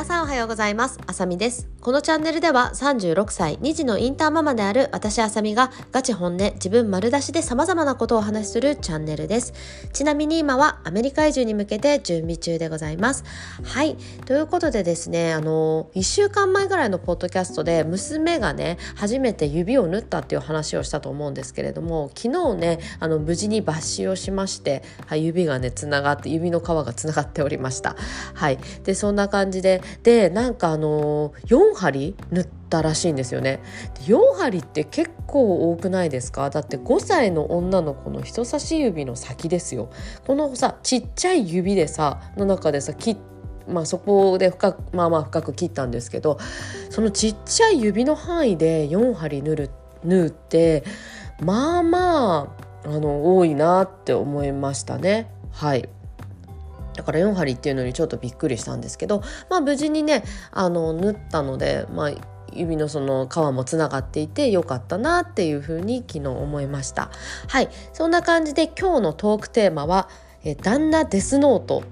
皆さんおはようございます。あさみです。このチャンネルでは36歳2児のインターママである私あさみがガチ本音自分丸出しで様々なことをお話しするチャンネルです。ちなみに今はアメリカ移住に向けて準備中でございます。はい。ということでですねあの1週間前ぐらいのポッドキャストで娘がね初めて指を縫ったっていう話をしたと思うんですけれども昨日ねあの無事に抜歯をしまして、はい、指がねつながって指の皮がつながっておりました。はい。でそんな感じででなんかあの4針塗ったらしいんですよね。で4針って結構多くないですか？だって5歳の女の子の人差し指の先ですよ。このさちっちゃい指でさの中でさ切ってまあ、そこで深くまあまあ深く切ったんですけどそのちっちゃい指の範囲で4針縫る縫うってまあまああの多いなって思いましたね。はい。だから4針っていうのにちょっとびっくりしたんですけど、まあ、無事にねあの縫ったので、まあ、指のその皮もつながっていてよかったなっていうふうに昨日思いました。はい。そんな感じで今日のトークテーマは「え旦那デスノート」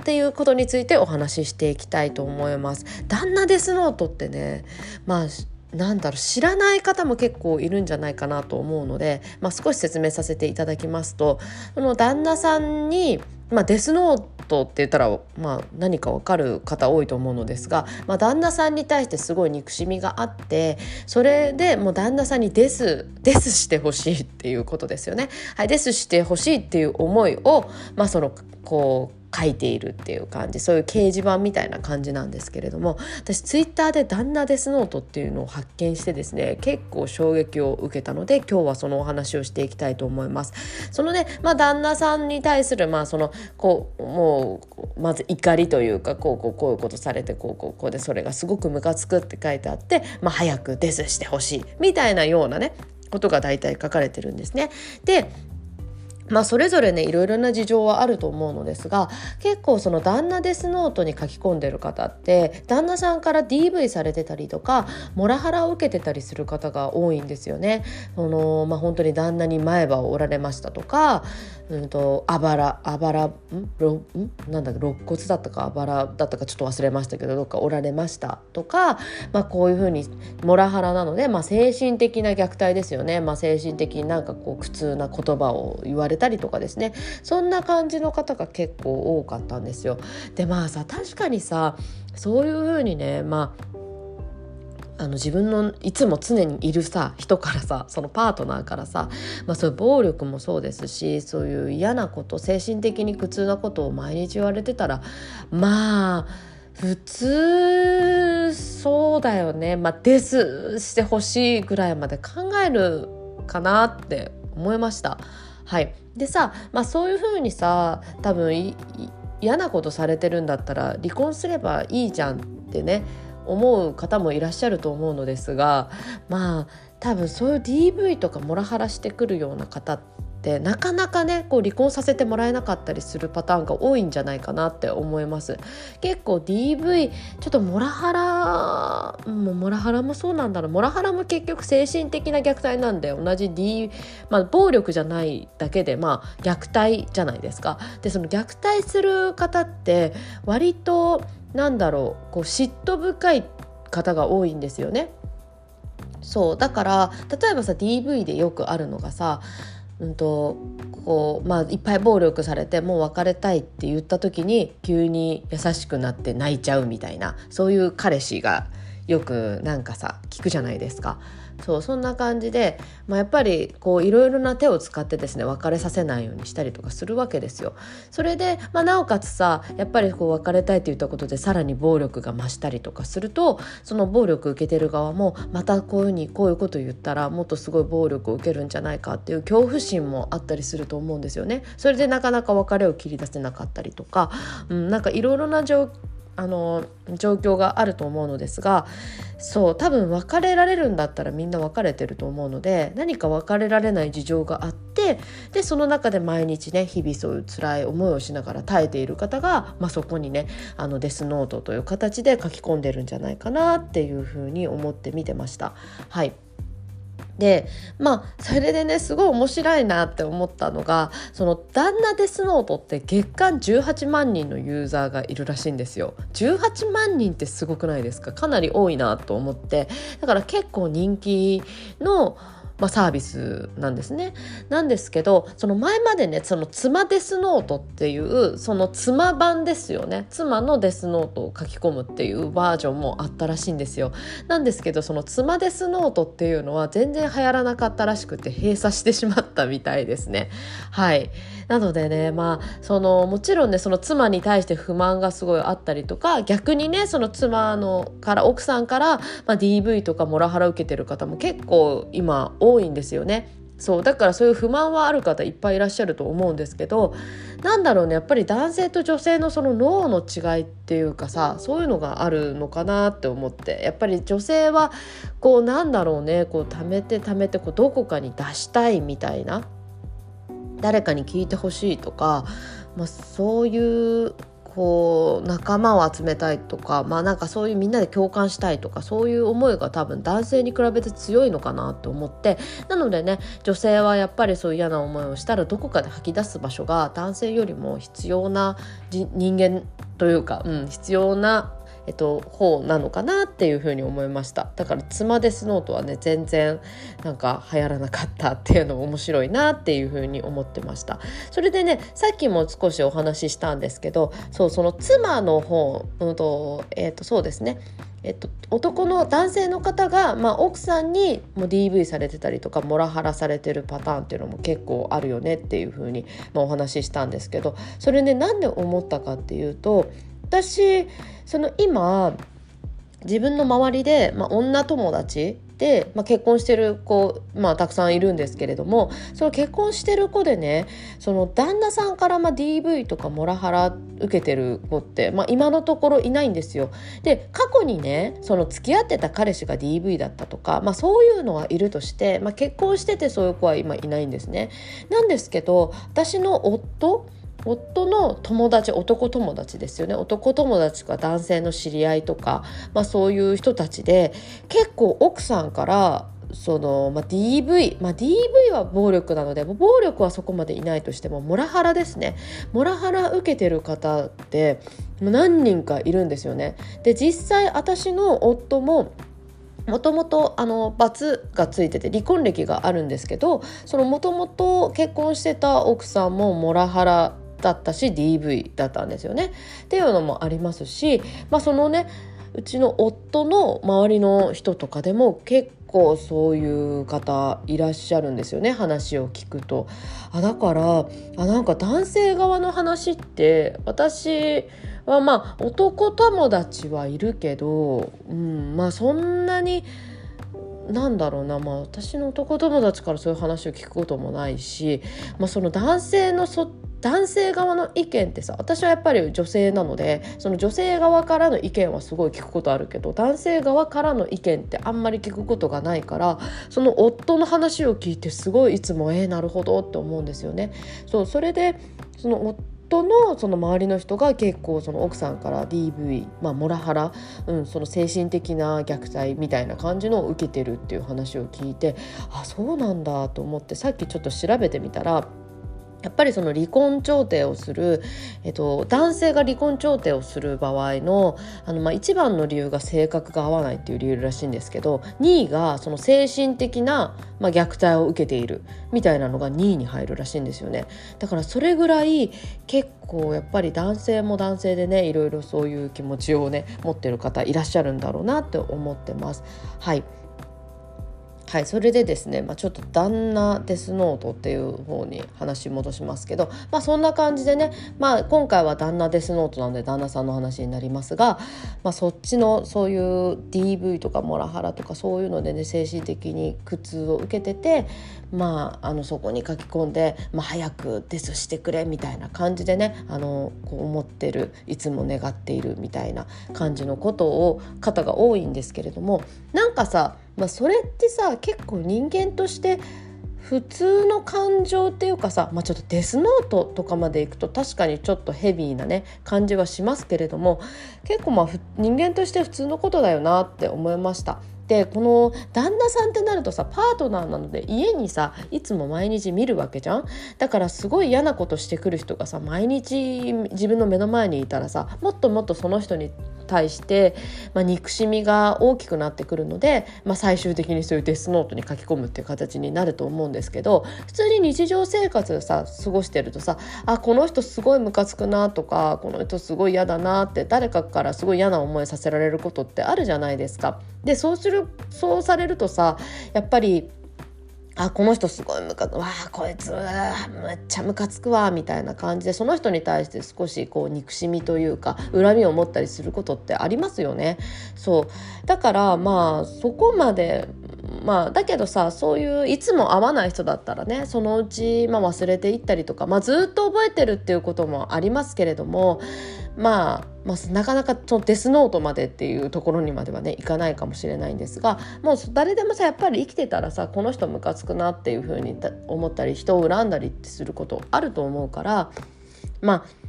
っていうことについてお話ししていきたいと思います。旦那デスノートってねまあなんだろう知らない方も結構いるんじゃないかなと思うので、まあ、少し説明させていただきますとその旦那さんに、まあ、デスノートって言ったら、まあ、何か分かる方多いと思うのですが、まあ、旦那さんに対してすごい憎しみがあってそれでもう旦那さんにデスデスしてほしいっていうことですよね。はい、デスしてほしいっていう思いを、まあ、そのこう書いているっていう感じそういう掲示板みたいな感じなんですけれども私ツイッターで「旦那デスノート」っていうのを発見してですね結構衝撃を受けたので今日はそのお話をしていきたいと思います。そのね、まあ、旦那さんに対するまあそのこうもうまず怒りというかこうこうこういうことされてこうこうこうでそれがすごくムカつくって書いてあって、まあ、早くデスしてほしいみたいなようなねことが大体書かれてるんですね。でまあ、それぞれねいろいろな事情はあると思うのですが結構その旦那デスノートに書き込んでる方って旦那さんから DV されてたりとかモラハラを受けてたりする方が多いんですよね。そのまあ、本当に旦那に前歯を折られましたとか、うんと、あばらあばらん？ろん？なんだっけ？肋骨だったかあばらだったかちょっと忘れましたけどどっか折られました？とか、まあ、こういうふうにモラハラなので、まあ、精神的な虐待ですよね、まあ、精神的になんかこう苦痛な言葉を言われたりとかですね。そんな感じの方が結構多かったんですよ。でまあさ確かにさそういう風にねまああの自分のいつも常にいるさ人からさそのパートナーからさ、まあ、そういう暴力もそうですしそういう嫌なこと精神的に苦痛なことを毎日言われてたらまあ普通そうだよねまあデスしてほしいぐらいまで考えるかなって思いました。はい、でさ、まあ、そういうふうにさ多分嫌なことされてるんだったら離婚すればいいじゃんってね思う方もいらっしゃると思うのですがまあ多分そういう DV とかモラハラしてくるような方ってなかなかねこう離婚させてもらえなかったりするパターンが多いんじゃないかなって思います。結構 DV ちょっとモラハラもモラハラもそうなんだろう。モラハラも結局精神的な虐待なんで同じ D まあ暴力じゃないだけでまあ虐待じゃないですか。でその虐待する方って割となんだろうこう嫉妬深い方が多いんですよねそうだから例えばさ DV でよくあるのがさうんとこうまあ、いっぱい暴力されてもう別れたいって言った時に急に優しくなって泣いちゃうみたいなそういう彼氏がよくなんかさ聞くじゃないですか。そうそんな感じで、まあ、やっぱりこういろいろな手を使ってですね別れさせないようにしたりとかするわけですよ。それで、まあ、なおかつさやっぱりこう別れたいって言ったことでさらに暴力が増したりとかするとその暴力受けてる側もまたこういうふうにこういうこと言ったらもっとすごい暴力を受けるんじゃないかっていう恐怖心もあったりすると思うんですよね。それでなかなか別れを切り出せなかったりとか、うん、なんかいろいろな状況あの状況があると思うのですがそう多分別れられるんだったらみんな別れてると思うので何か別れられない事情があってでその中で毎日ね日々そういう辛い思いをしながら耐えている方が、まあ、そこにねあのデスノートという形で書き込んでるんじゃないかなっていうふうに思って見てました。はいでまあそれでねすごい面白いなって思ったのがその旦那デスノートって月間18万人のユーザーがいるらしいんですよ。18万人ってすごくないですか？かなり多いなと思って。だから結構人気のまあ、サービスなんですね。なんですけどその前までねその妻デスノートっていうその妻版ですよね妻のデスノートを書き込むっていうバージョンもあったらしいんですよ。なんですけどその妻デスノートっていうのは全然流行らなかったらしくて閉鎖してしまったみたいですね。はいなのでねまあそのもちろんねその妻に対して不満がすごいあったりとか逆にねその妻のから奥さんから、まあ、DV とかモラハラ受けてる方も結構今多多いんですよね。そうだからそういう不満はある方いっぱいいらっしゃると思うんですけどなんだろうねやっぱり男性と女性のその脳の違いっていうかさそういうのがあるのかなって思ってやっぱり女性はこうなんだろうねこう貯めて貯めてこうどこかに出したいみたいな誰かに聞いてほしいとか、まあ、そういうこう仲間を集めたいとかまあなんかそういうみんなで共感したいとかそういう思いが多分男性に比べて強いのかなと思ってなのでね女性はやっぱりそういう嫌な思いをしたらどこかで吐き出す場所が男性よりも必要な人間というか、うん、必要なえっと、方なのかなっていうふうに思いました。だから妻デスノートはね全然なんか流行らなかったっていうのも面白いなっていうふうに思ってました。それでねさっきも少しお話ししたんですけどそうその妻の方、うんとえっと、そうですね。えっと、男の男性の方が、まあ、奥さんにも DV されてたりとかモラハラされてるパターンっていうのも結構あるよねっていうふうに、まあ、お話ししたんですけどそれねなんで思ったかっていうと私その今自分の周りで、まあ、女友達で、まあ、結婚してる子、まあ、たくさんいるんですけれどもその結婚してる子でねその旦那さんからま DV とかモラハラ受けてる子って、まあ、今のところいないんですよ。で過去にねその付き合ってた彼氏が DV だったとか、まあ、そういうのはいるとして、ま、結婚しててそういう子は今いないんですね。なんですけど私の夫夫の友達男友達ですよね男友達か男性の知り合いとか、まあ、そういう人たちで結構奥さんからその、まあ、DV、まあ、DV は暴力なので暴力はそこまでいないとしてもモラハラですねモラハラ受けてる方って何人かいるんですよね。で実際私の夫ももともとあの罰がついてて離婚歴があるんですけどそのもともと結婚してた奥さんもモラハラだったし DV だったんですよね。っていうのもありますし、まあ、そのねうちの夫の周りの人とかでも結構そういう方いらっしゃるんですよね話を聞くと。あだからあなんか男性側の話って私はまあ男友達はいるけど、うん、まあそんなに。なんだろうな、まあ、私の男友達からそういう話を聞くこともないし、まあ、その男性のそ男性側の意見ってさ私はやっぱり女性なのでその女性側からの意見はすごい聞くことあるけど男性側からの意見ってあんまり聞くことがないからその夫の話を聞いてすごいいつもえー、なるほどって思うんですよね。そうそれでその夫のその周りの人が結構その奥さんから DV、まあ、モラハラ、うん、その精神的な虐待みたいな感じのを受けてるっていう話を聞いてあそうなんだと思ってさっきちょっと調べてみたらやっぱりその離婚調停をする、えっと、男性が離婚調停をする場合のあの、まあ、一番の理由が性格が合わないっていう理由らしいんですけど2位がその精神的な、まあ、虐待を受けているみたいなのが2位に入るらしいんですよねだからそれぐらい結構やっぱり男性も男性でねいろいろそういう気持ちをね持ってる方いらっしゃるんだろうなって思ってます。はいはいそれでですね、まあ、ちょっと旦那デスノートっていう方に話戻しますけど、まあ、そんな感じでね、まあ、今回は旦那デスノートなんで旦那さんの話になりますが、まあ、そっちのそういう DV とかモラハラとかそういうのでね精神的に苦痛を受けてて、まあ、あのそこに書き込んで、まあ、早くデスしてくれみたいな感じでねあのこう思ってるいつも願っているみたいな感じのことを方が多いんですけれどもなんかさまあ、それってさ結構人間として普通の感情っていうかさ、まあ、ちょっとデスノートとかまでいくと確かにちょっとヘビーなね感じはしますけれども結構まあ人間として普通のことだよなって思いました。でこの旦那さんってなるとさパートナーなので家にさいつも毎日見るわけじゃん？だからすごい嫌なことしてくる人がさ毎日自分の目の前にいたらさもっともっとその人に対して、まあ、憎しみが大きくなってくるので、まあ、最終的にそういうデスノートに書き込むっていう形になると思うんですけど普通に日常生活さ過ごしてるとさあこの人すごいムカつくなとかこの人すごい嫌だなって誰かからすごい嫌な思いさせられることってあるじゃないですか。でそうするそうされるとさやっぱりあこの人すごいムカわあこいつめっちゃムカつくわみたいな感じでその人に対して少しこう憎しみというか恨みを持ったりすることってありますよね。そうだからまあそこまでまあだけどさそういういつも会わない人だったらねそのうち、まあ、忘れていったりとか、まあ、ずっと覚えてるっていうこともありますけれども、まあ、まあなかなかそのデスノートまでっていうところにまではねいかないかもしれないんですがもう誰でもさやっぱり生きてたらさこの人ムカつくなっていうふうに思ったり人を恨んだりってすることあると思うからまあ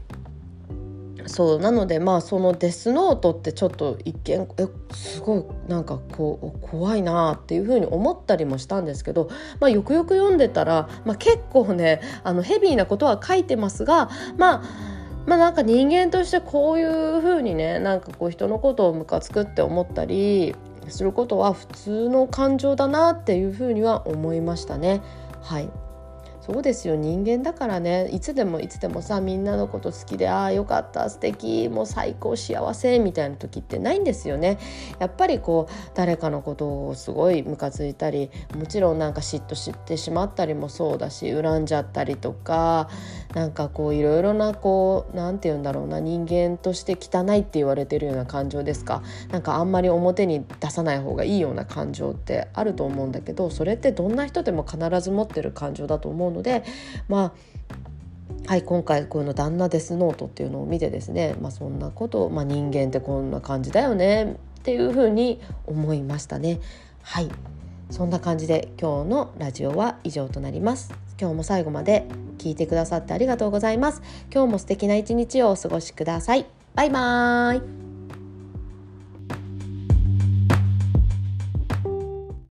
そうなのでまあそのデスノートってちょっと一見えすごいなんかこう怖いなっていうふうに思ったりもしたんですけど、まあ、よくよく読んでたら、まあ、結構ねあのヘビーなことは書いてますがまあまあなんか人間としてこういうふうにねなんかこう人のことをムカつくって思ったりすることは普通の感情だなっていうふうには思いましたね。はいそうですよ。人間だからね。いつでもいつでもさみんなのこと好きでああよかった素敵もう最高幸せみたいな時ってないんですよね。やっぱりこう誰かのことをすごいムカついたりもちろんなんか嫉妬してしまったりもそうだし恨んじゃったりとかなんかこういろいろなこう何て言うんだろうな人間として汚いって言われてるような感情ですか。なんかあんまり表に出さない方がいいような感情ってあると思うんだけどそれってどんな人でも必ず持ってる感情だと思うんうのでまあはい、今回この「旦那デスノート」っていうのを見てですね、まあ、そんなことを、まあ、人間ってこんな感じだよねっていうふうに思いましたね。はいそんな感じで今日のラジオは以上となります。今日も最後まで聞いてくださってありがとうございます。今日も素敵な一日をお過ごしください。バイバーイ